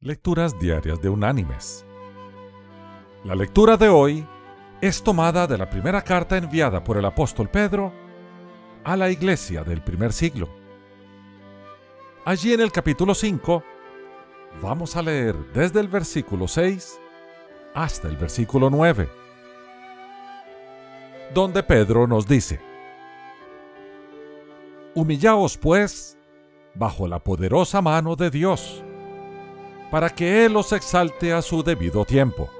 Lecturas Diarias de Unánimes. La lectura de hoy es tomada de la primera carta enviada por el apóstol Pedro a la iglesia del primer siglo. Allí en el capítulo 5 vamos a leer desde el versículo 6 hasta el versículo 9, donde Pedro nos dice, Humillaos pues bajo la poderosa mano de Dios, para que Él os exalte a su debido tiempo.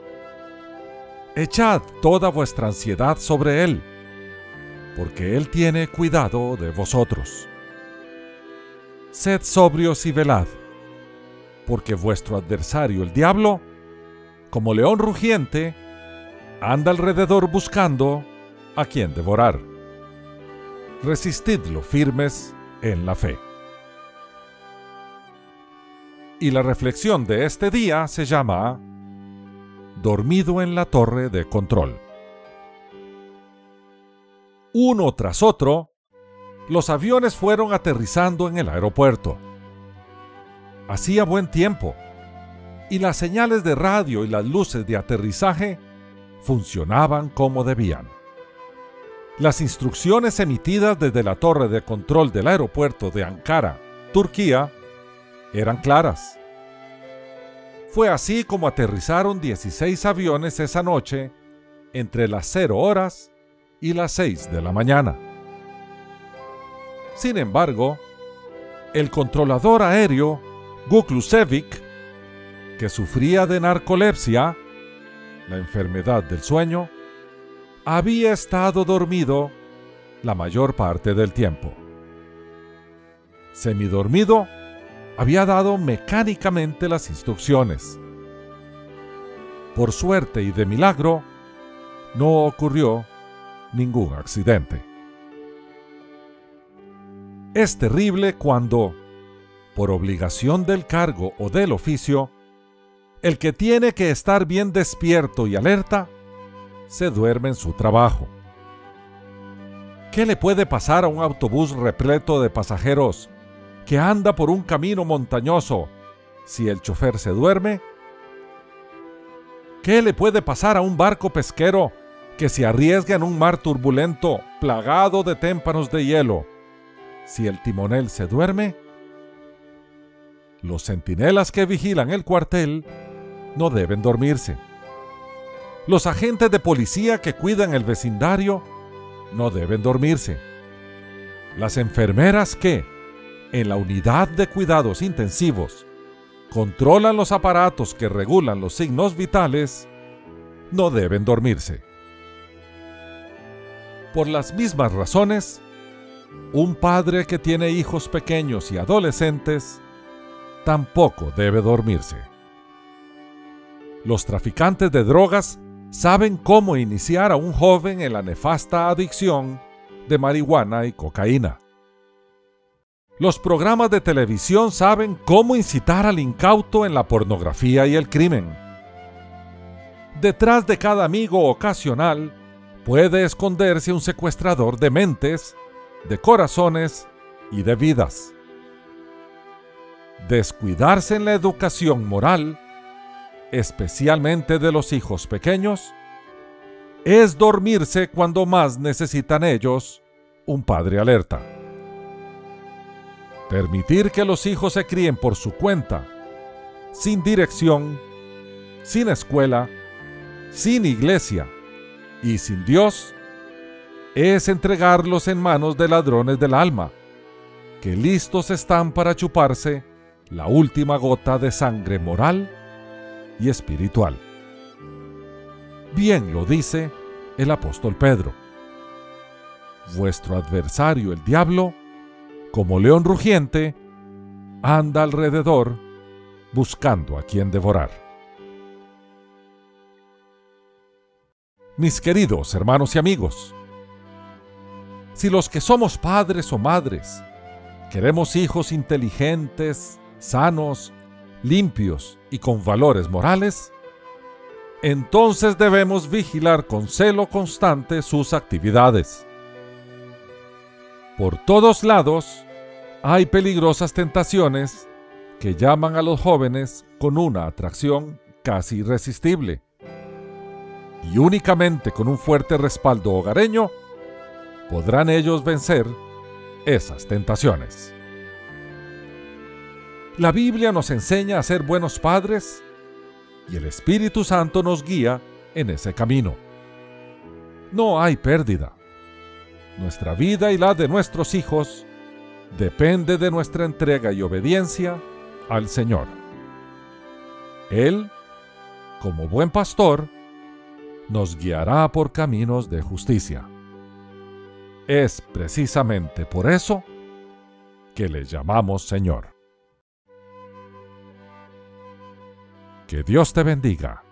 Echad toda vuestra ansiedad sobre Él, porque Él tiene cuidado de vosotros. Sed sobrios y velad, porque vuestro adversario el diablo, como león rugiente, anda alrededor buscando a quien devorar. Resistidlo firmes en la fe. Y la reflexión de este día se llama Dormido en la torre de control. Uno tras otro, los aviones fueron aterrizando en el aeropuerto. Hacía buen tiempo y las señales de radio y las luces de aterrizaje funcionaban como debían. Las instrucciones emitidas desde la torre de control del aeropuerto de Ankara, Turquía, eran claras. Fue así como aterrizaron 16 aviones esa noche entre las 0 horas y las 6 de la mañana. Sin embargo, el controlador aéreo Guklusevic que sufría de narcolepsia, la enfermedad del sueño, había estado dormido la mayor parte del tiempo. Semidormido, había dado mecánicamente las instrucciones. Por suerte y de milagro, no ocurrió ningún accidente. Es terrible cuando, por obligación del cargo o del oficio, el que tiene que estar bien despierto y alerta se duerme en su trabajo. ¿Qué le puede pasar a un autobús repleto de pasajeros que anda por un camino montañoso si el chofer se duerme? ¿Qué le puede pasar a un barco pesquero que se arriesga en un mar turbulento plagado de témpanos de hielo si el timonel se duerme? Los centinelas que vigilan el cuartel no deben dormirse. Los agentes de policía que cuidan el vecindario no deben dormirse. Las enfermeras que, en la unidad de cuidados intensivos, controlan los aparatos que regulan los signos vitales, no deben dormirse. Por las mismas razones, un padre que tiene hijos pequeños y adolescentes tampoco debe dormirse. Los traficantes de drogas saben cómo iniciar a un joven en la nefasta adicción de marihuana y cocaína. Los programas de televisión saben cómo incitar al incauto en la pornografía y el crimen. Detrás de cada amigo ocasional puede esconderse un secuestrador de mentes, de corazones y de vidas. Descuidarse en la educación moral especialmente de los hijos pequeños, es dormirse cuando más necesitan ellos un padre alerta. Permitir que los hijos se críen por su cuenta, sin dirección, sin escuela, sin iglesia y sin Dios, es entregarlos en manos de ladrones del alma, que listos están para chuparse la última gota de sangre moral y espiritual. Bien lo dice el apóstol Pedro. Vuestro adversario el diablo, como león rugiente, anda alrededor buscando a quien devorar. Mis queridos hermanos y amigos, si los que somos padres o madres queremos hijos inteligentes, sanos, limpios y con valores morales, entonces debemos vigilar con celo constante sus actividades. Por todos lados hay peligrosas tentaciones que llaman a los jóvenes con una atracción casi irresistible. Y únicamente con un fuerte respaldo hogareño podrán ellos vencer esas tentaciones. La Biblia nos enseña a ser buenos padres y el Espíritu Santo nos guía en ese camino. No hay pérdida. Nuestra vida y la de nuestros hijos depende de nuestra entrega y obediencia al Señor. Él, como buen pastor, nos guiará por caminos de justicia. Es precisamente por eso que le llamamos Señor. Que Dios te bendiga.